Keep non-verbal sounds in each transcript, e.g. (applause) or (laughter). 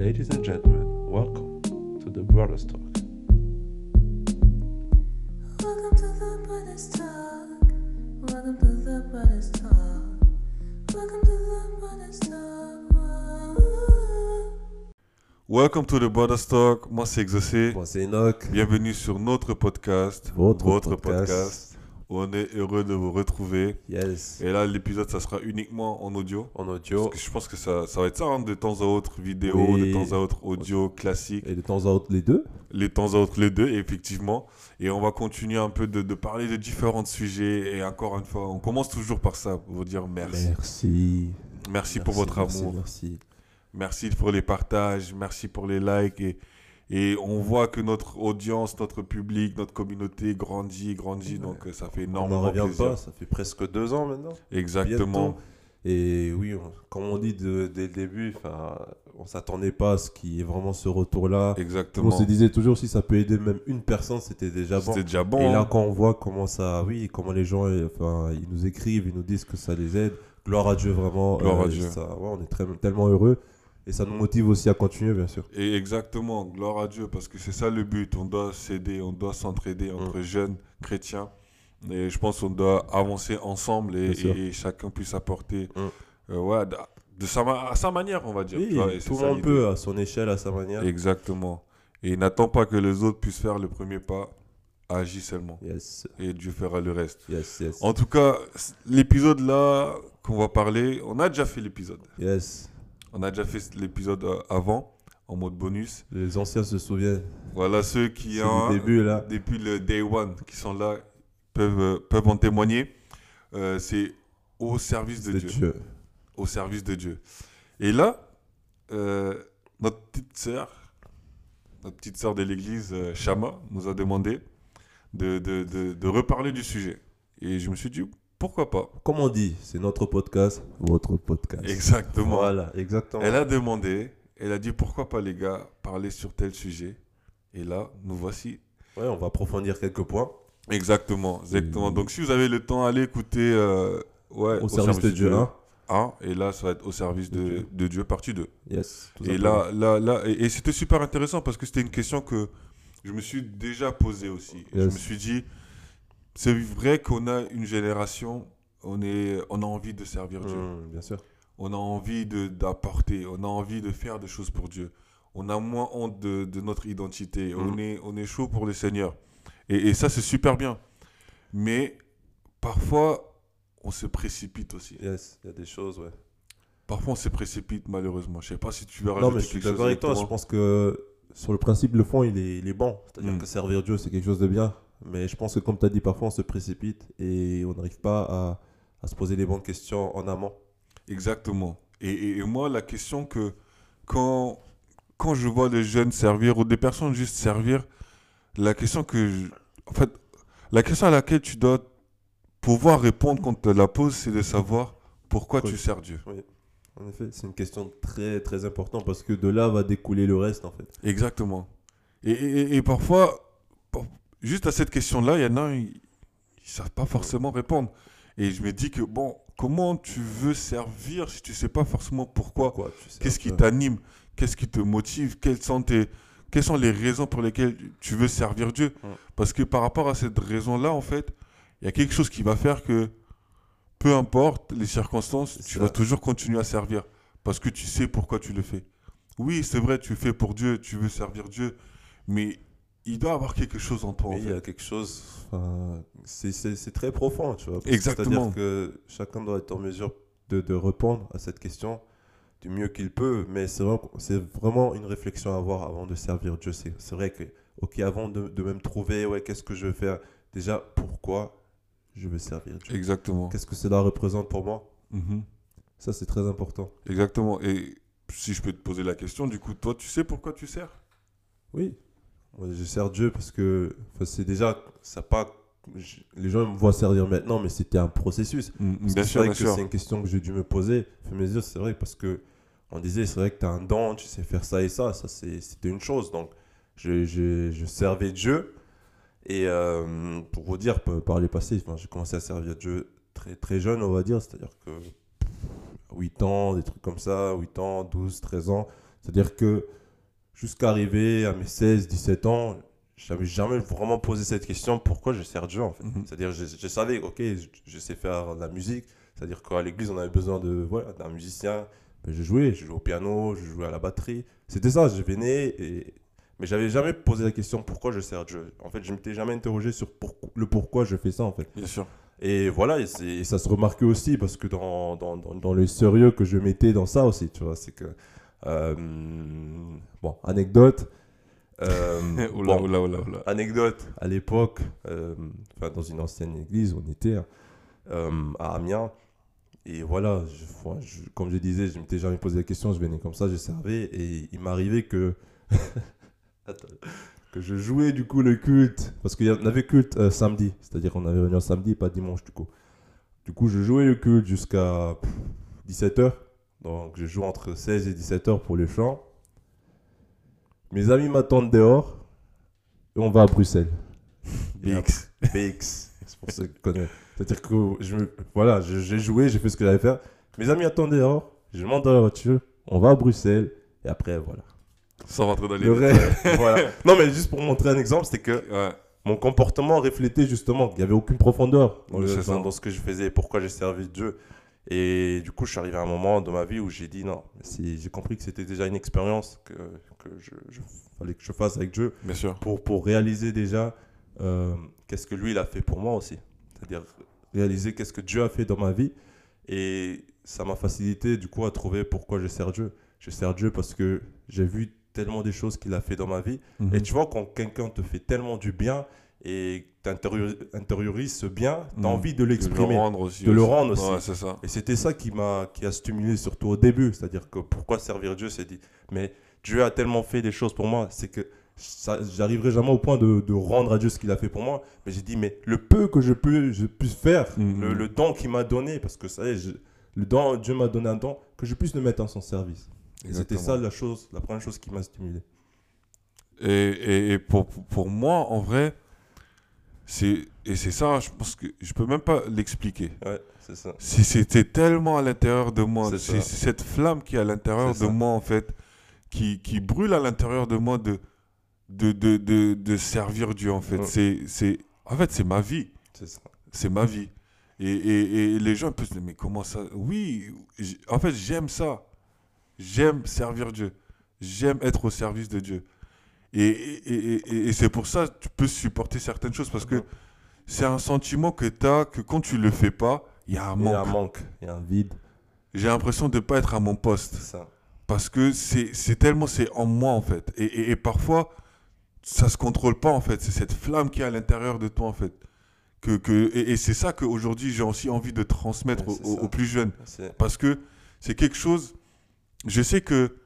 Ladies and gentlemen, welcome to the Brothers Talk. Welcome to the Brothers Talk. Welcome to the Brothers Talk. Welcome to the Brothers Talk. Welcome to the Brothers Talk. Moi, c'est Exaucé. Moi, c'est Enoch. Bienvenue sur notre podcast. Votre podcast. podcast. On est heureux de vous retrouver. Yes. Et là, l'épisode, ça sera uniquement en audio. En audio. Parce que je pense que ça, ça va être ça, hein, de temps à autre vidéo, Oui. de temps à autre audio classique, Et de temps à autre, les deux. les temps à autre les deux, effectivement. Et on va continuer un peu de, de parler de différents sujets. Et encore une fois, on commence toujours par ça, pour vous dire merci. Merci. Merci, pour votre merci, amour. Merci. Merci pour les partages, merci pour les likes. Et, et on voit que notre audience, notre public, notre communauté grandit, grandit. Donc euh, ça fait On énormément n'en revient plaisir. pas, ça fait presque deux ans maintenant. Exactement. Bientôt. Et oui, on- comme on dit de- dès le début, on s'attendait pas à ce qu'il y ait vraiment ce retour-là. Exactement. On se disait toujours si ça peut aider même une personne, c'était déjà bon. C'était déjà bon. Et là, quand on voit comment ça, oui, comment les gens, euh, enfin, ils nous écrivent, ils nous disent que ça les aide. Gloire à Dieu, vraiment. euh, Gloire à Dieu. ça- ouais, on est très, tellement heureux. Et ça nous motive aussi à continuer, bien sûr. Et exactement, gloire à Dieu, parce que c'est ça le but. On doit s'aider, on doit s'entraider entre Mm. jeunes chrétiens. Et je pense qu'on doit avancer ensemble et, chacun puisse apporter Mm. euh, ouais, de, sa, à sa manière, on va dire. Oui, tu vois, et tout le monde peut, à son échelle, à sa manière. Exactement. Et n'attends pas que les autres puissent faire le premier pas. Agis seulement. Yes, Et Dieu fera le reste. yes, yes. En tout cas, l'épisode là qu'on va parler, on a déjà fait l'épisode. Yes. On a déjà fait l'épisode euh, avant, en mode bonus. Les anciens se souviennent. Voilà ceux qui ont, le début, là. depuis le day one, qui sont là, peuvent, euh, peuvent en témoigner. Euh, c'est au service de Dieu. Dieu. Au service de Dieu. Et là, euh, notre petite sœur, notre petite sœur de l'église, euh, Shama, nous a demandé de, de, de, de reparler du sujet. Et je me suis dit, pourquoi pas? Comme on dit, c'est notre podcast, votre podcast. Exactement. Voilà, exactement. Elle a demandé, elle a dit, pourquoi pas les gars, parler sur tel sujet? Et là, nous voici Ouais, on va approfondir quelques points. Exactement, exactement. Donc si vous avez le temps, allez écouter euh, ouais, Au, service, de Dieu, hein. 1, et là ça va être au service de, Dieu. de Dieu, partie 2. Yes. tout Et là, là, là, et, et c'était super intéressant parce que c'était une question que je me suis déjà posée aussi. Je me suis dit, c'est vrai qu'on a une génération, on, est, on a envie de servir Dieu. Bien sûr. On a envie d'apporter, on a envie de faire des choses pour Dieu. On a moins honte de, de notre identité. On, Mhm. est, on est chaud pour le Seigneur. Et, et ça, c'est super bien. Mais parfois, on se précipite aussi. Yes, il y a des choses, ouais. Parfois, on se précipite, malheureusement. Je sais pas si tu veux Non, rajouter mais je suis d'accord avec toi. Je pense que sur le principe, le fond, il est, il est bon. C'est-à-dire Mm. que servir Dieu, c'est quelque chose de bien. Mais je pense que, comme tu as dit, parfois, on se précipite et on n'arrive pas à, à se poser les bonnes questions en amont. Exactement. Et, et- et moi, la question que quand, quand je vois des jeunes servir ou des personnes juste servir, la question que je- en fait, la question à laquelle tu dois pouvoir répondre quand on te la pose, c'est de savoir pourquoi tu sers Dieu. En effet, c'est une question très, très importante parce que de là va découler le reste, en fait. Exactement. Et, et- et parfois, juste à cette question-là, il y en a, ils ne savent pas forcément répondre. Et je me dis que, bon, comment tu veux servir si tu sais pas forcément pourquoi? Tu Qu'est-ce qui t'anime? Qu'est-ce qui te motive? Quelles sont, tes, quelles sont les raisons pour lesquelles tu veux servir Dieu? Parce que par rapport à cette raison-là, en fait, il y a quelque chose qui va faire que, peu importe les circonstances, C'est tu ça. vas toujours continuer à servir. Parce que tu sais pourquoi tu le fais. Oui, c'est vrai, tu fais pour Dieu, tu veux servir Dieu, mais il doit avoir quelque chose en toi. en il y a quelque chose, enfin, c'est- très profond, tu vois. Exactement. C'est-à-dire que chacun doit être en mesure de, de répondre à cette question du mieux qu'il peut, mais c'est vraiment, vraiment une réflexion à avoir avant de servir Dieu. C'est vrai que, ok, avant de, de même trouver, ouais, qu'est-ce que je veux faire Déjà, pourquoi je veux servir Dieu? Exactement. Qu'est-ce que cela représente pour moi? Mhm. Ça, c'est très important. Exactement. Et si je peux te poser la question, du coup, toi, tu sais pourquoi tu sers? Oui, je sers Dieu parce que c'est déjà, ça pas, je- les gens me voient servir maintenant, mais c'était un processus. Parce Bien que c'est sûr, vrai bien que sûr. c'est une question que j'ai dû me poser. Mes yeux, c'est vrai, parce que on disait, c'est vrai que tu as un don, tu sais faire ça et ça. Ça, c'était une chose. Donc, je, je, je servais Dieu. Et euh, pour vous dire, par les passés, j'ai commencé à servir Dieu très, très jeune, on va dire. C'est-à-dire que 8 ans, des trucs comme ça, 8 ans, 12, 13 ans. C'est-à-dire que jusqu'à arriver à mes 16, 17 ans, j'avais jamais vraiment posé cette question pourquoi je sers Dieu en fait. Mhm. C'est-à-dire je, je savais, ok, je, je sais faire de la musique. C'est-à-dire qu'à l'église, on avait besoin de voilà, d'un musicien. Ben, je jouais, je jouais au piano, je jouais à la batterie. C'était ça, je venais et... Mais j'avais jamais posé la question pourquoi je sers Dieu. En fait, je m'étais jamais interrogé sur pourquoi- le pourquoi je fais ça en fait. Bien sûr. Et voilà, et ça se remarquait aussi parce que dans, dans, dans, dans le sérieux que je mettais dans ça aussi, tu vois, c'est que. Euh, bon, anecdote. euh, (laughs) oula, bon, oula, oula, oula. Anecdote, à l'époque, euh, dans une ancienne église, on était hein, à Amiens. Et voilà, je- je- comme je disais, je ne m'étais jamais posé la question, je venais comme ça, je servais. Et il m'arrivait que. (laughs) Que je jouais du coup le culte. Parce qu'il y en avait culte euh, samedi. C'est-à-dire qu'on avait réunion samedi, pas dimanche du coup. Du coup, je jouais le culte jusqu'à 17h. Donc, je joue entre 16 et 17h pour le chant. Mes amis m'attendent dehors. Et on va à Bruxelles. (laughs) BX. BX. C'est pour ça que je connais. C'est-à-dire que je me... voilà, j'ai joué, j'ai fait ce que j'avais faire. Mes amis attendent dehors. Je monte dans la voiture. On va à Bruxelles. Et après, voilà. Sans rentrer dans les Le (laughs) voilà. Non, mais juste pour montrer un exemple, c'est que Ouais. mon comportement reflétait justement qu'il n'y avait aucune profondeur dans, le- C'est ça. dans- dans ce que je faisais et pourquoi j'ai servi Dieu. Et du coup, je suis arrivé à un moment dans ma vie où j'ai dit non, j'ai compris que c'était déjà une expérience que, que je, je- fallait que je fasse avec Dieu Bien sûr. pour, pour réaliser déjà euh, qu'est-ce que lui il a fait pour moi aussi. C'est-à-dire réaliser qu'est-ce que Dieu a fait dans ma vie. Et ça m'a facilité du coup à trouver pourquoi je sers Dieu. Je sers Dieu parce que j'ai vu tellement des choses qu'il a fait dans ma vie. Mhm. Et tu vois, quand quelqu'un te fait tellement du bien et tu intériorises ce bien, tu as Mhm. envie de De le l'exprimer. rendre aussi. de le rendre aussi. Ouais, c'est ça. Et c'était ça qui m'a qui a stimulé surtout au début. C'est-à-dire que pourquoi servir Dieu C'est dit, mais Dieu a tellement fait des choses pour moi, c'est que j'arriverai jamais au point de, de rendre à Dieu ce qu'il a fait pour moi. Mais j'ai dit, mais le peu que je, peux, je puisse faire, Mhm. le, le don qu'il m'a donné, parce que ça y est, je- le don, Dieu m'a donné un don, que je puisse le mettre en son service. Et C'était ça la chose, la première chose qui m'a stimulé. Et, et, et pour, pour moi, en vrai, c'est et c'est ça, je pense que je peux même pas l'expliquer. Ouais, c'est ça. C'était tellement à l'intérieur de moi, C'est cette flamme qui est à l'intérieur de ça. moi, en fait, qui, qui brûle à l'intérieur de moi de, de, de, de, de servir Dieu, en fait. Ouais. C'est c'est en fait, c'est ma vie. C'est ça. C'est ma vie. Et, et, et les gens peuvent se dire, mais comment ça Oui, en fait, j'aime ça. J'aime servir Dieu. J'aime être au service de Dieu. Et, et, et, et- c'est pour ça que tu peux supporter certaines choses parce que Mhm. c'est un sentiment que tu as que quand tu le fais pas, il y a un Il y a un manque. manque, il y a un vide. J'ai l'impression de ne pas être à mon poste ça. parce que c'est tellement c'est en moi en fait. Et, parfois, ça se contrôle pas en fait. C'est cette flamme qui est à l'intérieur de toi en fait. Que, que, et c'est ça qu'aujourd'hui j'ai aussi envie de transmettre Ouais, aux, plus jeunes. Parce que c'est quelque chose. Je sais que.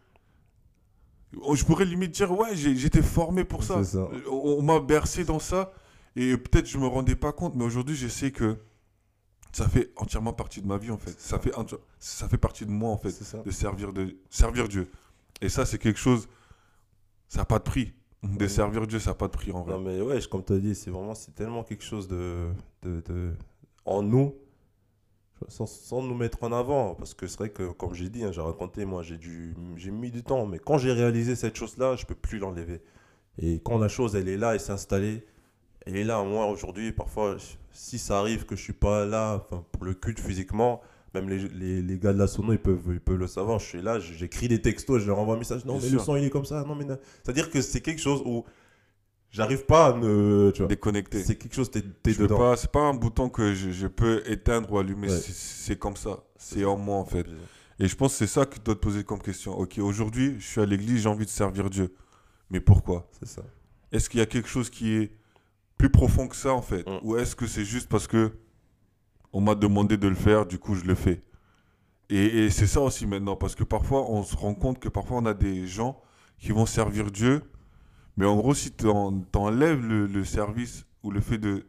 Oh, Je pourrais limite dire, ouais, j'étais formé pour ça. On, on m'a bercé dans ça. Et peut-être je me rendais pas compte, mais aujourd'hui je sais que ça fait entièrement partie de ma vie en fait. Ça fait, ça fait partie de moi en fait de servir, de servir Dieu. Et ça, c'est quelque chose, ça n'a pas de prix. De Ouais. servir Dieu, ça n'a pas de prix en vrai. Non, mais ouais, comme tu as dit, c'est vraiment c'est tellement quelque chose de, de, de- en nous, sans, sans nous mettre en avant. Parce que c'est vrai que, comme j'ai dit, hein, j'ai raconté, moi, j'ai dû- j'ai mis du temps. Mais quand j'ai réalisé cette chose-là, je peux plus l'enlever. Et quand la chose, elle est là, elle s'est installée, elle est là. Moi, aujourd'hui, parfois, si ça arrive que je suis pas là pour le culte physiquement, même les, les, les gars de la sono, ils peuvent, ils peuvent le savoir. Je suis là, j'écris des textos, je leur envoie un message. Non, mais sûr. le son, il est comme ça. Non, mais. C'est-à-dire que c'est quelque chose où j'arrive pas à me. Tu vois, Déconnecté. c'est quelque chose, t'es dedans. pas, c'est pas un bouton que je, je peux éteindre ou allumer. Ouais. C'est- C'est comme ça. C'est en moi en fait. Et je pense que c'est ça que tu dois te poser comme question. Ok, aujourd'hui, je suis à l'église, j'ai envie de servir Dieu. Mais pourquoi? C'est ça. Est-ce qu'il y a quelque chose qui est plus profond que ça en fait? Mm. Ou est-ce que c'est juste parce que on m'a demandé de le faire, du coup je le fais? Et, et c'est ça aussi maintenant, parce que parfois on se rend compte que parfois on a des gens qui vont servir Dieu, mais en gros si tu enlèves le, le service ou le fait de...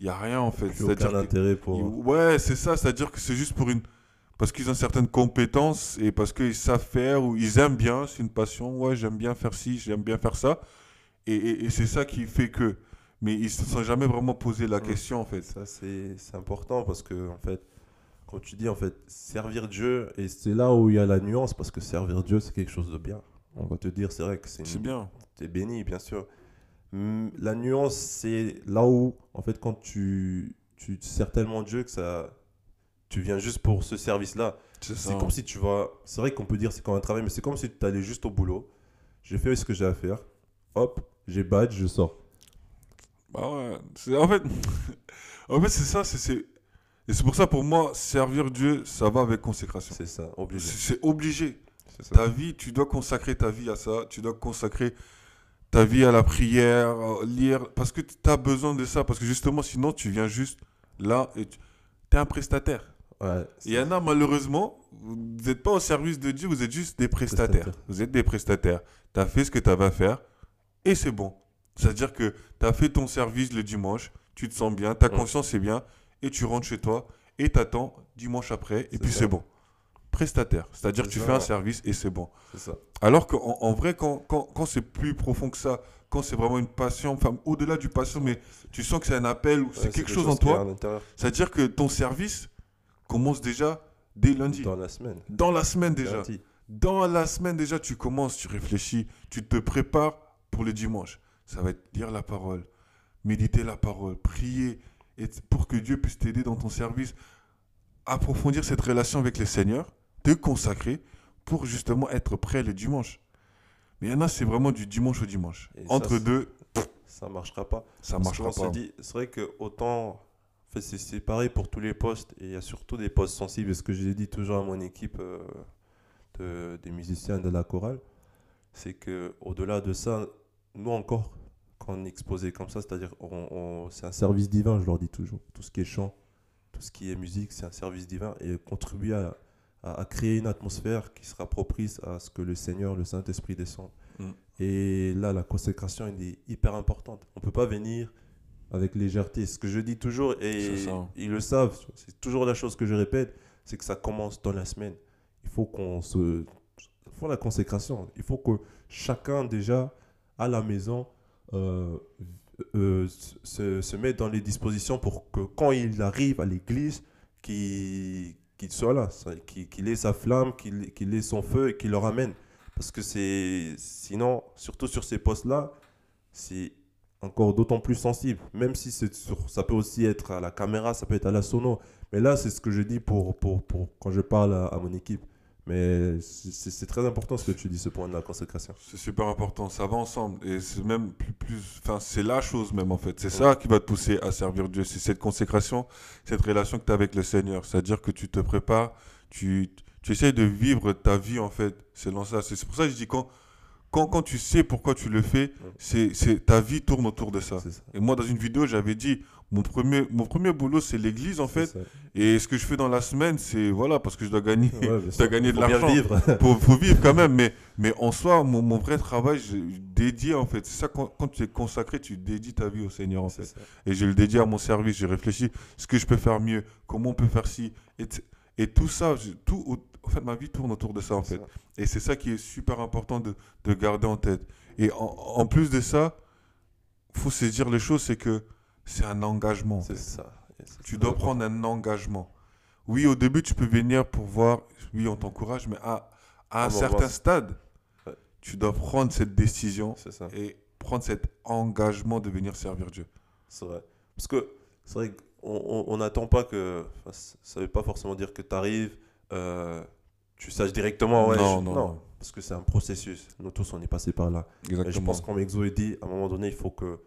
Il n'y a rien en fait. Plus aucun intérêt pour. Ouais, c'est ça, c'est-à-dire que c'est juste pour une. Parce qu'ils ont certaines compétences et parce qu'ils savent faire ou ils aiment bien, c'est une passion. Ouais, j'aime bien faire ci, j'aime bien faire ça. Et, et- et c'est ça qui fait que. Mais ils ne se sont jamais vraiment posé la question en fait. Ça, c'est important parce que, en fait, quand tu dis, en fait, servir Dieu, et c'est là où il y a la nuance, parce que servir Dieu, c'est quelque chose de bien. On va te dire, c'est vrai que c'est C'est une- bien. T'es béni, bien sûr. Hum, La nuance, c'est là où, en fait, quand tu, tu sers tellement Dieu que ça, tu viens juste pour ce service-là. C'est comme si tu vas. C'est vrai qu'on peut dire c'est comme un travail, mais c'est comme si tu allais juste au boulot. J'ai fait ce que j'ai à faire. Hop, j'ai badge, je sors. Bah ouais. En fait, (laughs) en fait c'est ça. c'est- Et c'est pour ça, pour moi, servir Dieu, ça va avec consécration. C'est ça, obligé. C'est obligé. Ça. Ta vie, tu dois consacrer ta vie à ça. Tu dois consacrer ta vie à la prière, à lire, parce que tu as besoin de ça. Parce que justement, sinon, tu viens juste là et tu es un prestataire. Ouais, Il y en a, malheureusement, vous n'êtes pas au service de Dieu, vous êtes juste des prestataires. Vous êtes des prestataires. Tu as fait ce que tu avais à faire et c'est bon. C'est-à-dire que tu as fait ton service le dimanche, tu te sens bien, ta Ouais. conscience est bien et tu rentres chez toi et t'attends dimanche après et puis c'est bon. Prestataire. C'est-à-dire que tu ça, fais un service et c'est bon. ça. Alors qu'en en vrai, quand, quand, quand c'est plus profond que ça, quand c'est vraiment une passion, enfin au-delà du passion, mais tu sens que c'est un appel ou c'est quelque chose en toi, c'est-à-dire que ton service commence déjà dès lundi. Dans la semaine. Dans la semaine déjà. Dans la semaine déjà, tu commences, tu réfléchis, tu te prépares pour le dimanche. Ça va être lire la parole, méditer la parole, prier et pour que Dieu puisse t'aider dans ton service, approfondir cette relation avec le Seigneur, te consacrer pour justement être prêt le dimanche. Mais il y en a, c'est vraiment du dimanche au dimanche. Et Entre deux, Ça marchera pas. ça Parce marchera pas. c'est vrai que autant, c'est- pareil pour tous les postes et il y a surtout des postes sensibles. Ce que j'ai dit toujours à mon équipe euh, de- des musiciens de la chorale, c'est que au-delà de ça, nous encore, quand on est exposé comme ça, c'est-à-dire, c'est un service divin, je leur dis toujours. Tout ce qui est chant, tout ce qui est musique, c'est un service divin et contribuer à, à- à créer une atmosphère qui sera propice à ce que le Seigneur, le Saint-Esprit descende. Mm. Et là, la consécration elle est hyper importante. On ne peut pas venir avec légèreté. Ce que je dis toujours, et ils le savent, c'est toujours la chose que je répète, c'est que ça commence dans la semaine. Il faut qu'on se... Il faut la consécration. Il faut que chacun déjà, à la maison, euh, euh, se, se mette dans les dispositions pour que quand il arrive à l'église, qu'il qu'il soit là, qu'il ait sa flamme, qu'il ait son feu et qu'il le ramène. Parce que c'est. Sinon, surtout sur ces postes-là, c'est encore d'autant plus sensible. Même si sur, ça peut aussi être à la caméra, ça peut être à la sono. Mais là, c'est ce que je dis pour, quand je parle à mon équipe. Mais c'est- c'est c'est très important ce que tu dis, ce point de la consécration. C'est super important, ça va ensemble. Et c'est même plus, plus enfin, c'est la chose même en fait. C'est Ouais. ça qui va te pousser à servir Dieu. C'est cette consécration, cette relation que tu as avec le Seigneur. C'est-à-dire que tu te prépares, tu, tu essayes de vivre ta vie en fait. selon ça. C'est c'est pour ça que je dis quand, quand, quand tu sais pourquoi tu le fais, c'est c'est- ta vie tourne autour de ça. Et moi, dans une vidéo, j'avais dit, mon premier, mon premier boulot, c'est l'église en fait. Et ce que je fais dans la semaine, c'est voilà, parce que je dois gagner, Ouais, bien (laughs) je sûr. dois gagner de l'argent vivre. (laughs) faut vivre quand même, mais, mais en soi, mon, mon vrai travail, je dédié en fait. C'est ça, quand, quand tu es consacré, tu dédies ta vie au Seigneur en fait. ça. Et je le dédie à mon service, j'ai réfléchi ce que je peux faire mieux, comment on peut faire ci. Et, et tout ça, tout, en fait, ma vie tourne autour de ça en fait. Ça. Et c'est ça qui est super important de, de garder en tête. Et en, en plus de ça, faut se dire les choses, c'est que c'est un engagement. en C'est ça. Tu dois prendre un engagement. Oui, au début, tu peux venir pour voir, oui, on t'encourage, mais à, à un certain stade, Ouais. tu dois prendre cette décision ça. et prendre cet engagement de venir servir Dieu. C'est vrai. Parce que c'est vrai qu'on n'attend pas que. enfin, ça veut pas forcément dire que tu arrives, tu saches directement. Ouais, Non, je- non, non. Parce que c'est un processus. Nous tous, on est passé par là. Et je Exactement. pense comme Exo dit, à un moment donné, il faut que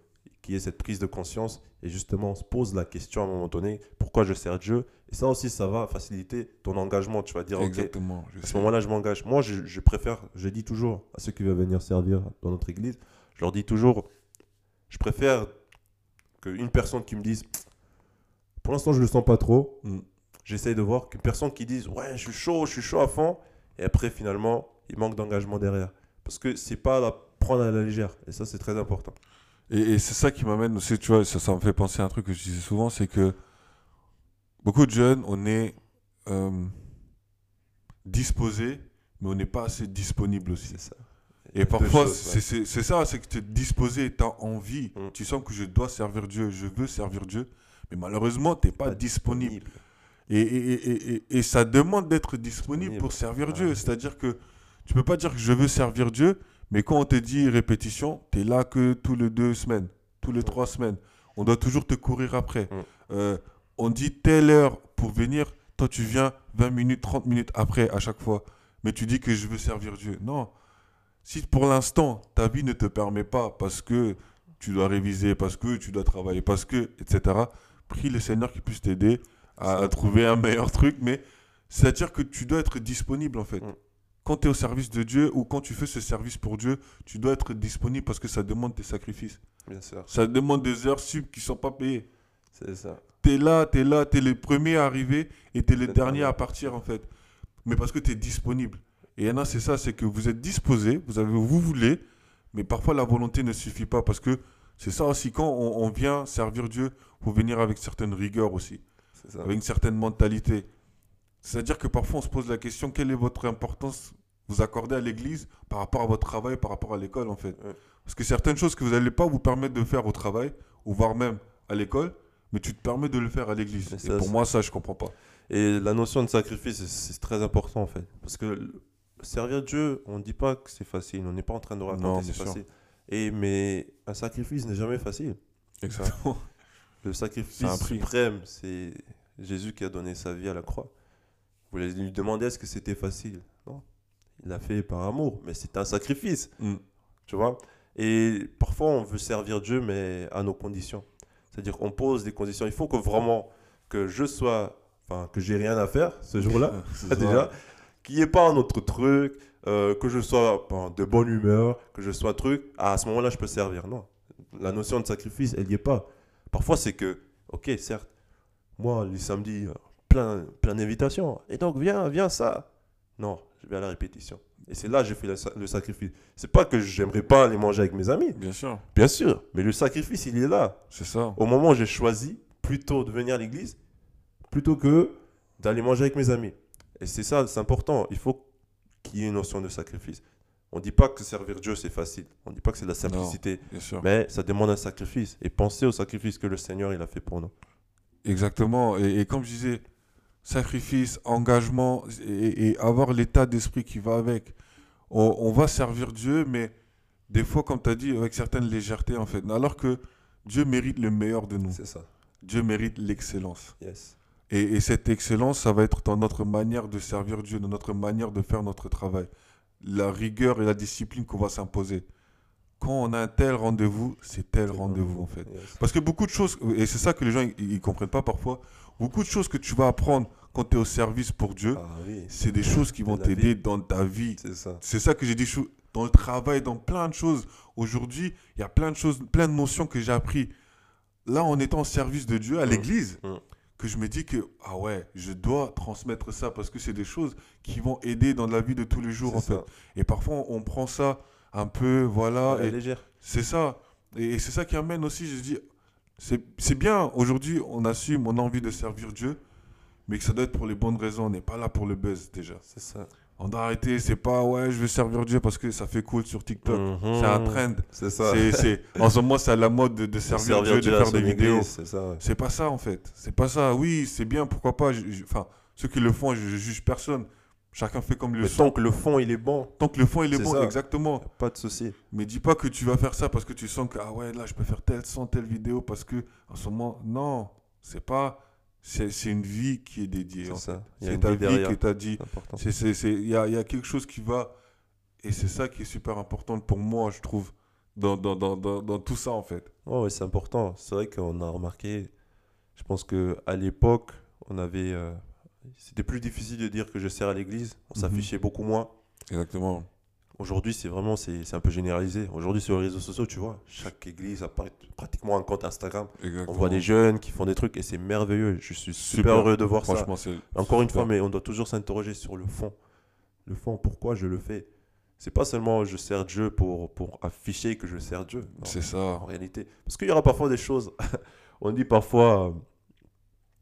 qu'il y ait cette prise de conscience et justement on se pose la question à un moment donné pourquoi je sers Dieu? Et ça aussi ça va faciliter ton engagement tu vas dire ok Exactement. à ce moment-là, je m'engage. Moi, je, je préfère, je dis toujours à ceux qui veulent venir servir dans notre église, je leur dis toujours, je préfère qu'une personne qui me dise, pour l'instant, je le sens pas trop. Mm. J'essaye de voir qu'une personne qui dise, ouais, je suis chaud, je suis chaud à fond, et après, finalement, il manque d'engagement derrière. Parce que c'est pas la prendre à la légère, et ça, c'est très important. Et, et c'est ça qui m'amène aussi, tu vois, ça, ça me fait penser à un truc que je disais souvent, c'est que beaucoup de jeunes, on est euh, disposés, mais on n'est pas assez disponible aussi. C'est ça. Et parfois, c'est ça, c'est que tu es disposé, tu as envie, Mm. tu sens que je dois servir Dieu, je veux servir Dieu, mais malheureusement, tu n'es pas, Pas disponible. Et, et, et, et ça demande d'être disponible pour servir Ouais. Dieu. C'est-à-dire que tu peux pas dire que je veux servir Dieu, mais quand on te dit répétition, tu es là que tous les deux semaines, tous les trois semaines. On doit toujours te courir après. Mm. Euh, on dit telle heure pour venir, toi tu viens 20 minutes, 30 minutes après à chaque fois. Mais tu dis que je veux servir Dieu. Non. Si pour l'instant, ta vie ne te permet pas parce que tu dois réviser, parce que tu dois travailler, parce que, etc., prie le Seigneur qui puisse t'aider à, à trouver un meilleur truc. Mais c'est-à-dire que tu dois être disponible en fait. Mm. Quand tu es au service de Dieu ou quand tu fais ce service pour Dieu, tu dois être disponible parce que ça demande tes sacrifices. Bien sûr. Ça demande des heures sub qui sont pas payées. C'est ça. T'es là, t'es là, t'es le premier à arriver et t'es le C'est dernier à partir en fait. Mais parce que t'es disponible. Et il y en a, c'est ça, c'est que vous êtes disposé, vous avez, vous voulez, mais parfois la volonté ne suffit pas parce que c'est ça aussi quand on, on vient servir Dieu, faut venir avec certaines rigueurs aussi, ça. avec une certaine mentalité. C'est-à-dire que parfois on se pose la question quelle est votre importance vous accordez à l'église par rapport à votre travail, par rapport à l'école en fait. Ouais. Parce que certaines choses que vous n'allez pas vous permettre de faire au travail, ou voire même à l'école, mais tu te permets de le faire à l'église. Et pour moi, ça, je comprends pas. Et la notion de sacrifice, c'est- très important en fait. Parce que servir Dieu, on ne dit pas que c'est facile. On n'est pas en train de raconter c'est facile. Et, mais un sacrifice n'est jamais facile. Exactement. Le sacrifice suprême, c'est Jésus qui a donné sa vie à la croix. Vous lui demander est-ce que c'était facile? Non. Il l'a fait par amour, mais c'est un sacrifice. Mm. Tu vois? Et parfois, on veut servir Dieu, mais à nos conditions. C'est-à-dire qu'on pose des conditions. Il faut que vraiment que je sois, enfin, que j'ai rien à faire ce jour-là, (laughs) (laughs) déjà, qu'il n'y ait pas un autre truc, euh, que je sois ben, de bonne humeur, que je sois truc. Ah, à ce moment-là, je peux servir. Non. La notion de sacrifice, elle n'y est pas. Parfois, c'est que, ok, certes, moi, les samedis, euh, plein, plein d'invitations. Et donc, viens, viens, ça. Non, je vais à la répétition. Et c'est là que j'ai fait le, sa- le sacrifice. C'est pas que j'aimerais pas aller manger avec mes amis. Bien sûr, Bien sûr, mais le sacrifice, il est là. c'est ça. Au moment où j'ai choisi plutôt de venir à l'église, plutôt que d'aller manger avec mes amis. Et c'est ça, c'est important. Il faut qu'il y ait une notion de sacrifice. On ne dit pas que servir Dieu, c'est facile. On ne dit pas que c'est de la simplicité. Mais ça demande un sacrifice. Et pensez au sacrifice que le Seigneur il a fait pour nous. Exactement. Et, et comme je disais, sacrifice, engagement et, et avoir l'état d'esprit qui va avec. On, on va servir Dieu, mais des fois, comme tu as dit, avec certaines légèretés, en fait. Alors que Dieu mérite le meilleur de nous. C'est ça. Dieu mérite l'excellence. Yes. Et, et cette excellence, ça va être dans notre manière de servir Dieu, dans notre manière de faire notre travail. La rigueur et la discipline qu'on va s'imposer. Quand on a un tel rendez-vous, c'est tel rendez-vous en fait. Yes. Parce que beaucoup de choses, et c'est ça que les gens ils, comprennent pas parfois, beaucoup de choses que tu vas apprendre quand tu es au service pour Dieu, Ah oui, c'est des choses qui vont t'aider dans ta vie. c'est ça. Ça que j'ai dit dans le travail, dans plein de choses. Aujourd'hui, il y a plein de choses, plein de notions que j'ai appris. Là, en étant au service de Dieu à Mm. l'église, Mm. Que je me dis que, ah ouais, je dois transmettre ça parce que c'est des choses qui vont aider dans la vie de tous les jours, en fait. Et parfois, on prend ça un peu, voilà, et légère. c'est ça. Et, et c'est ça qui amène aussi, je dis, c'est c'est bien, aujourd'hui, on assume, on a envie de servir Dieu, mais que ça doit être pour les bonnes raisons. On n'est pas là pour le buzz, déjà. C'est ça. On doit arrêter, c'est pas, ouais, je veux servir Dieu parce que ça fait cool sur TikTok. Mhm. C'est un trend. C'est ça. C'est, c'est- en ce moment, c'est à la mode de, de servir, Dieu, de faire des église, vidéos. C'est ça. ouais. C'est pas ça, en fait. C'est pas ça. Oui, c'est bien, pourquoi pas. je- je- Enfin, ceux qui le font, je, je juge personne. Chacun fait comme le Mais tant que le fond il est bon, Tant que le fond, il est, C'est bon, ça. exactement. pas de souci. Mais dis pas que tu vas faire ça parce que tu sens que, ah ouais, là, je peux faire telle son, telle vidéo parce que, en ce moment, non. C'est pas. C'est, une vie qui est dédiée. C'est ta vie derrière. que tu as dit. Il y a, y a quelque chose qui va. Et c'est ça qui est super important pour moi, je trouve, dans, dans, dans, dans, dans tout ça, en fait. Ouais, c'est important. C'est vrai qu'on a remarqué, je pense que à l'époque, on avait. euh, C'était plus difficile de dire que je sers à l'église. On Mhm. s'affichait beaucoup moins. Exactement. Aujourd'hui, c'est vraiment c'est un peu généralisé. Aujourd'hui, sur les réseaux sociaux, tu vois, chaque église a pratiquement un compte Instagram. Exactement. On voit des jeunes qui font des trucs et c'est merveilleux. Je suis super, Super. heureux de voir ça. Franchement, c'est. Encore une super. fois, mais on doit toujours s'interroger sur le fond. Le fond, pourquoi je le fais? C'est pas seulement je sers Dieu pour, pour afficher que je sers Dieu. C'est ça. en réalité. Parce qu'il y aura parfois des choses. (laughs) on dit parfois.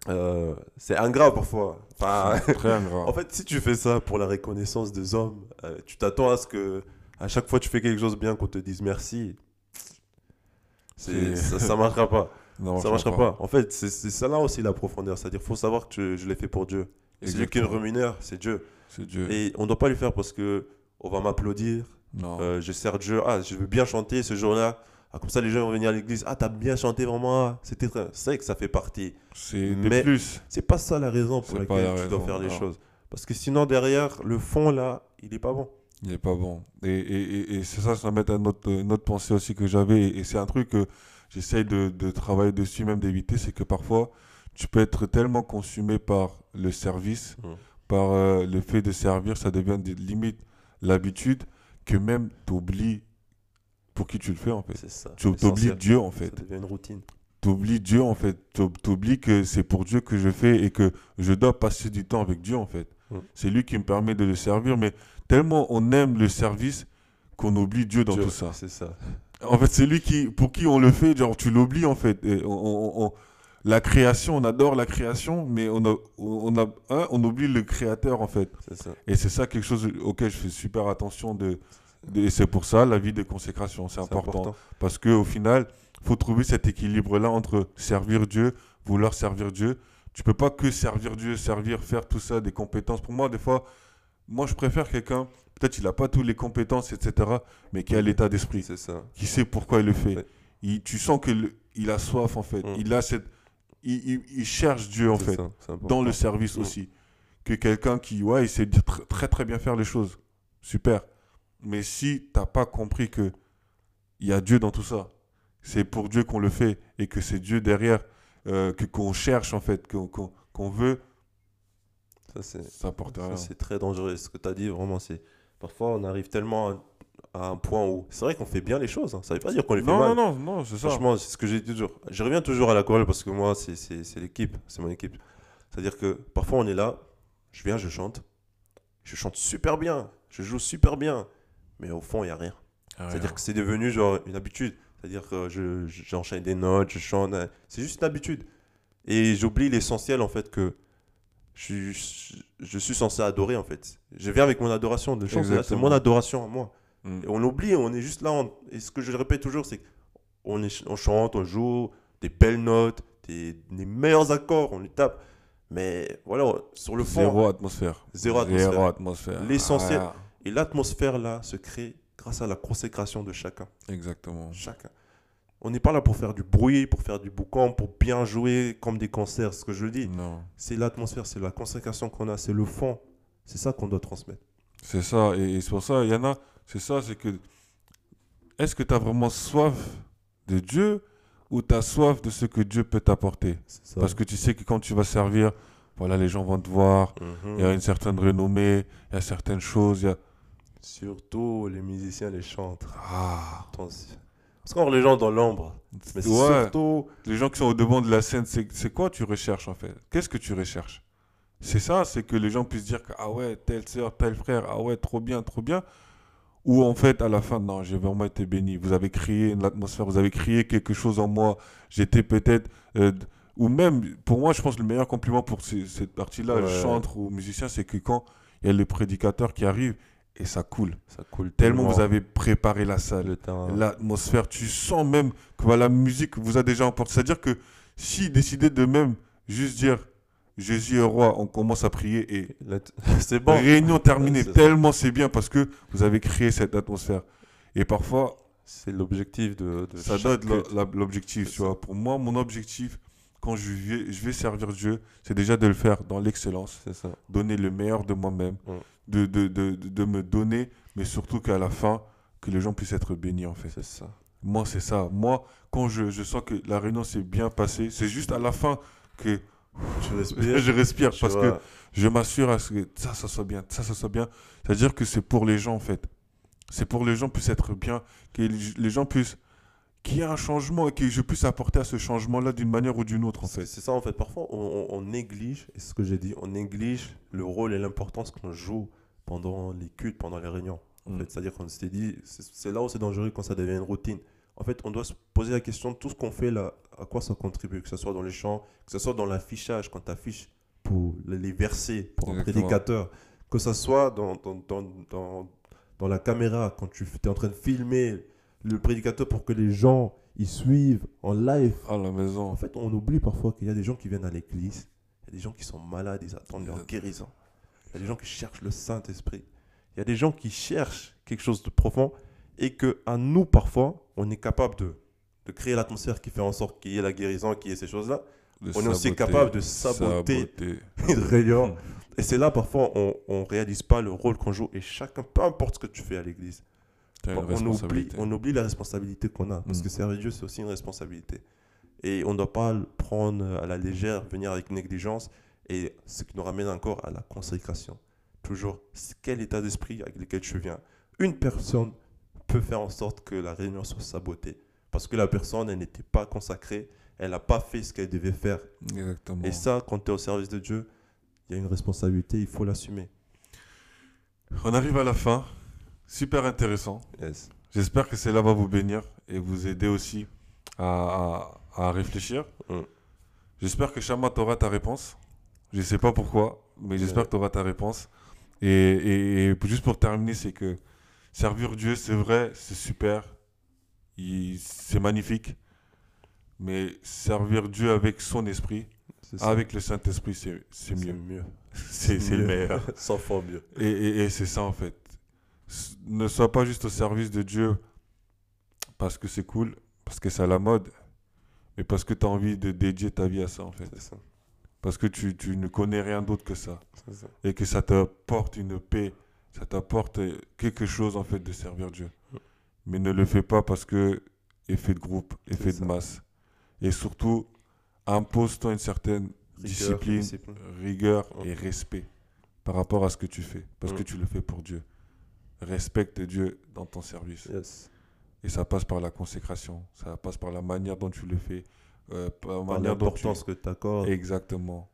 Euh, c'est ingrat parfois. Enfin, (laughs) Très ingrat. en fait, si tu fais ça pour la reconnaissance des hommes, euh, tu t'attends à ce que à chaque fois que tu fais quelque chose de bien qu'on te dise merci. C'est- C'est- ça, ça marchera pas. Non, (laughs) ça marchera pas. En fait, c'est c'est ça là aussi la profondeur. C'est-à-dire, faut savoir que je, je l'ai fait pour Dieu. Et celui qui me rémunère, c'est Dieu. C'est Dieu. Et on ne doit pas le faire parce que on va m'applaudir. Euh, je sers Dieu. Ah, je veux bien chanter ce jour-là. Ah, comme ça, les gens vont venir à l'église. Ah, t'as bien chanté vraiment. ah, C'était très. C'est vrai que ça fait partie. c'est mais- plus. C'est pas ça la raison pour laquelle la tu dois faire les non. choses. Parce que sinon, derrière, le fond là, il est pas bon. Il est pas bon. Et, et, et, et c'est ça, ça m'aide à une autre, une autre pensée aussi que j'avais. Et, c'est un truc que j'essaye de, de travailler dessus, même d'éviter. C'est que parfois, tu peux être tellement consumé par le service, Mm. par euh, le fait de servir, ça devient des limites l'habitude, que même tu oublies pour qui tu le fais en fait. Ça. Tu oublies. Dieu en fait. Ça devient une routine. Tu oublies Dieu en fait. Tu oublies que c'est pour Dieu que je fais et que je dois passer du temps avec Dieu en fait. Mm. C'est lui qui me permet de le servir. Mais tellement on aime le service qu'on oublie Dieu dans Dieu, tout ça. C'est ça. En fait, c'est lui qui, pour qui on le fait, genre tu l'oublies en fait. Et on, on- on- la création, on adore la création, mais on, a, on, a, hein, on oublie le créateur en fait. Ça. Et c'est ça quelque chose auquel je fais super attention de- et c'est pour ça la vie de consécration, c'est C'est important. Parce qu'au final, faut trouver cet équilibre-là entre servir Dieu, vouloir servir Dieu. Tu peux pas que servir Dieu, servir, faire tout ça, des compétences. Pour moi, des fois, moi, je préfère quelqu'un, peut-être il n'a pas toutes les compétences, etc., mais qui a l'état d'esprit, C'est ça. qui sait pourquoi il le fait. Ouais. Il- tu sens qu'il il a soif, en fait. Mm. Il, a cette, il, il- il cherche Dieu, en fait, ça, important. dans le service Mm. aussi. Que quelqu'un qui, ouais, il sait dire tr- très, très bien faire les choses. Super. Mais si tu n'as pas compris que il y a Dieu dans tout ça, c'est pour Dieu qu'on le fait et que c'est Dieu derrière euh, que qu'on cherche en fait, qu'on qu'on veut, Ça, c'est ça porte à ça, rien. c'est très dangereux. Ce que tu as dit, vraiment, c'est. Parfois, on arrive tellement à, à un point où. C'est vrai qu'on fait bien les choses. hein. Ça veut pas dire qu'on les fait Non, mal. non, non, non, c'est ça. Franchement, c'est ce que j'ai dit toujours. Je reviens toujours à la chorale parce que moi, c'est l'équipe, c'est mon équipe. C'est-à-dire que parfois, on est là, je viens, je chante. Je chante super bien, je joue super bien, mais au fond, il n'y a rien. Ah, C'est-à-dire que c'est devenu genre une habitude. C'est-à-dire que je- je- j'enchaîne des notes, je chante. euh, C'est juste une habitude. Et j'oublie l'essentiel, en fait, que je, suis- je suis censé adorer, en fait. Je viens avec mon adoration. Le chant, c'est- mon adoration à moi. Mm. Et on oublie, on est juste là. on- Et ce que je répète toujours, c'est qu'on on chante, on joue, des belles notes, des, des meilleurs accords, on les tape. Mais voilà, sur le fond, Zéro atmosphère. Zéro atmosphère. atmosphère. L'essentiel- Ah, et l'atmosphère là se crée grâce à la consécration de chacun. exactement. Chacun. On n'est pas là pour faire du bruit, pour faire du boucan, pour bien jouer comme des concerts. Ce que je dis, Non. c'est l'atmosphère, c'est la consécration qu'on a, c'est le fond. C'est ça qu'on doit transmettre. C'est ça, et, et c'est pour ça, il y en a, c'est ça, c'est que, est-ce que tu as vraiment soif de Dieu ou tu as soif de ce que Dieu peut t'apporter? Parce que tu sais que quand tu vas servir, voilà, les gens vont te voir, Mhm. il y a une certaine renommée, il y a certaines choses, il y a... Surtout les musiciens les chantent. Ah. Parce qu'on les gens dans l'ombre. Mais c'est ouais, surtout. les gens qui sont au devant de la scène, c'est quoi tu recherches en fait? Qu'est-ce que tu recherches? C'est ça, c'est que les gens puissent dire que, ah ouais, telle sœur, tel frère, ah ouais, trop bien, trop bien. Ou en fait, à la fin, non, j'ai vraiment été béni. Vous avez créé une atmosphère, vous avez créé quelque chose en moi. J'étais peut-être. euh, ou même, pour moi, je pense que le meilleur compliment pour ces- cette partie-là, Ouais. chantre ou musicien, c'est que quand il y a le prédicateur qui arrive et ça coule. Ça coule Tellement vous avez préparé la salle l'atmosphère. Tu sens même que voilà, la musique vous a déjà emporté. C'est-à-dire que si décidez de même juste dire Jésus est roi, on commence à prier et La- (laughs) C'est bon. réunion terminée. Tellement c'est bien parce que vous avez créé cette atmosphère. Et parfois, C'est l'objectif de, de ça la- l'objectif. Tu vois. Pour moi, mon objectif, quand je vais, je vais servir Dieu, c'est déjà de le faire dans l'excellence, C'est ça. donner le meilleur de moi-même. De, de, de, de- me donner, mais surtout qu'à la fin, que les gens puissent être bénis en fait. C'est ça. Moi, c'est ça. Moi, quand je, je sens que la réunion s'est bien passée, c'est juste à la fin que (laughs) je respire parce vois. que je m'assure à ce que ça, ça soit bien, ça, ça soit bien. C'est-à-dire que c'est pour les gens, en fait. C'est pour les gens puissent être bien, que les gens puissent. Qu'il y ait un changement et que je puisse apporter à ce changement-là d'une manière ou d'une autre, en C'est fait. c'est ça en fait. Parfois, on, on- on néglige, et c'est ce que j'ai dit, on néglige le rôle et l'importance qu'on joue pendant les cultes, pendant les réunions. En Mm. fait, c'est-à-dire qu'on s'était dit, c'est là où c'est dangereux quand ça devient une routine. En fait, on doit se poser la question de tout ce qu'on fait là, à quoi ça contribue, que ce soit dans les chants, que ce soit dans l'affichage, quand tu affiches pour les- versets, pour un Exactement. prédicateur, que ce soit dans, dans, dans, dans, dans la caméra, quand tu es en train de filmer le prédicateur pour que les gens ils suivent en live. À la maison. En fait, on oublie parfois qu'il y a des gens qui viennent à l'église, il y a des gens qui sont malades, ils attendent leur Yeah. guérison. Il y a des gens qui cherchent le Saint-Esprit. Il y a des gens qui cherchent quelque chose de profond et que à nous, parfois, on est capable de, de créer l'atmosphère qui fait en sorte qu'il y ait la guérison, qu'il y ait ces choses-là. On est aussi capable de saboter. et de. (laughs) (laughs) Et c'est là, parfois, on ne réalise pas le rôle qu'on joue. Et chacun, peu importe ce que tu fais à l'église, oublie, on oublie la responsabilité qu'on a. Parce Mm. que servir Dieu, c'est aussi une responsabilité. Et on ne doit pas le prendre à la légère, venir avec négligence. Et ce qui nous ramène encore à la consécration. Toujours, quel état d'esprit avec lequel tu viens. Une personne peut faire en sorte que la réunion soit sabotée. Parce que la personne, elle n'était pas consacrée. Elle n'a pas fait ce qu'elle devait faire. Exactement. Et ça, quand tu es au service de Dieu, il y a une responsabilité, il faut l'assumer. On arrive à la fin. Super intéressant. Yes. J'espère que cela va vous bénir et vous aider aussi à, à- à réfléchir. Mm. J'espère que Chama, tu auras ta réponse. Je ne sais pas pourquoi, mais j'espère que tu auras ta réponse. Et, et- et juste pour terminer, c'est que servir Dieu, c'est vrai, c'est super. C'est magnifique. Mais servir Dieu avec son esprit, avec le Saint-Esprit, c'est c'est mieux. mieux. (laughs) C'est le meilleur. (laughs) 100 fois mieux. Et, et- et c'est ça en fait. Ne sois pas juste au service de Dieu parce que c'est cool, parce que c'est à la mode, mais parce que tu as envie de dédier ta vie à ça en fait. C'est ça. Parce que tu, tu ne connais rien d'autre que ça. Et que ça t'apporte une paix, ça t'apporte quelque chose en fait de servir Dieu. Mais ne le fais pas parce que effet de groupe, effet de masse. Et surtout, impose-toi une certaine Rigueur, discipline, discipline. rigueur Ouais. et respect par rapport à ce que tu fais. Parce que Mm. tu le fais pour Dieu. Respecte Dieu dans ton service. Yes. Et ça passe par la consécration. Ça passe par la manière dont tu le fais. Euh, par manière tu... l'importance que tu accordes. Exactement.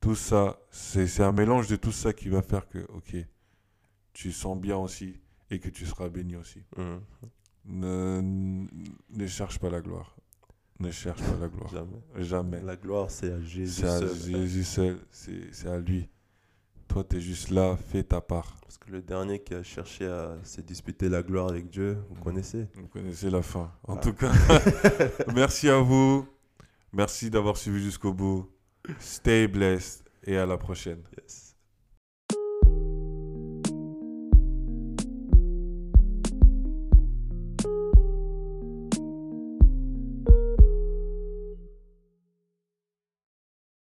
Tout ça, c'est un mélange de tout ça qui va faire que, ok, tu sens bien aussi et que tu seras béni aussi. Mhm. Ne, ne cherche pas la gloire. Ne cherche pas la gloire. (laughs) Jamais. Jamais. La gloire, c'est à Jésus C'est à seul. Jésus seul. C'est c'est à lui. Toi, tu es juste là, fais ta part. Parce que le dernier qui a cherché à se disputer la gloire avec Dieu, vous connaissez. Vous connaissez la fin. En Ah. tout cas, (laughs) merci à vous. Merci d'avoir suivi jusqu'au bout. Stay blessed et à la prochaine. Yes.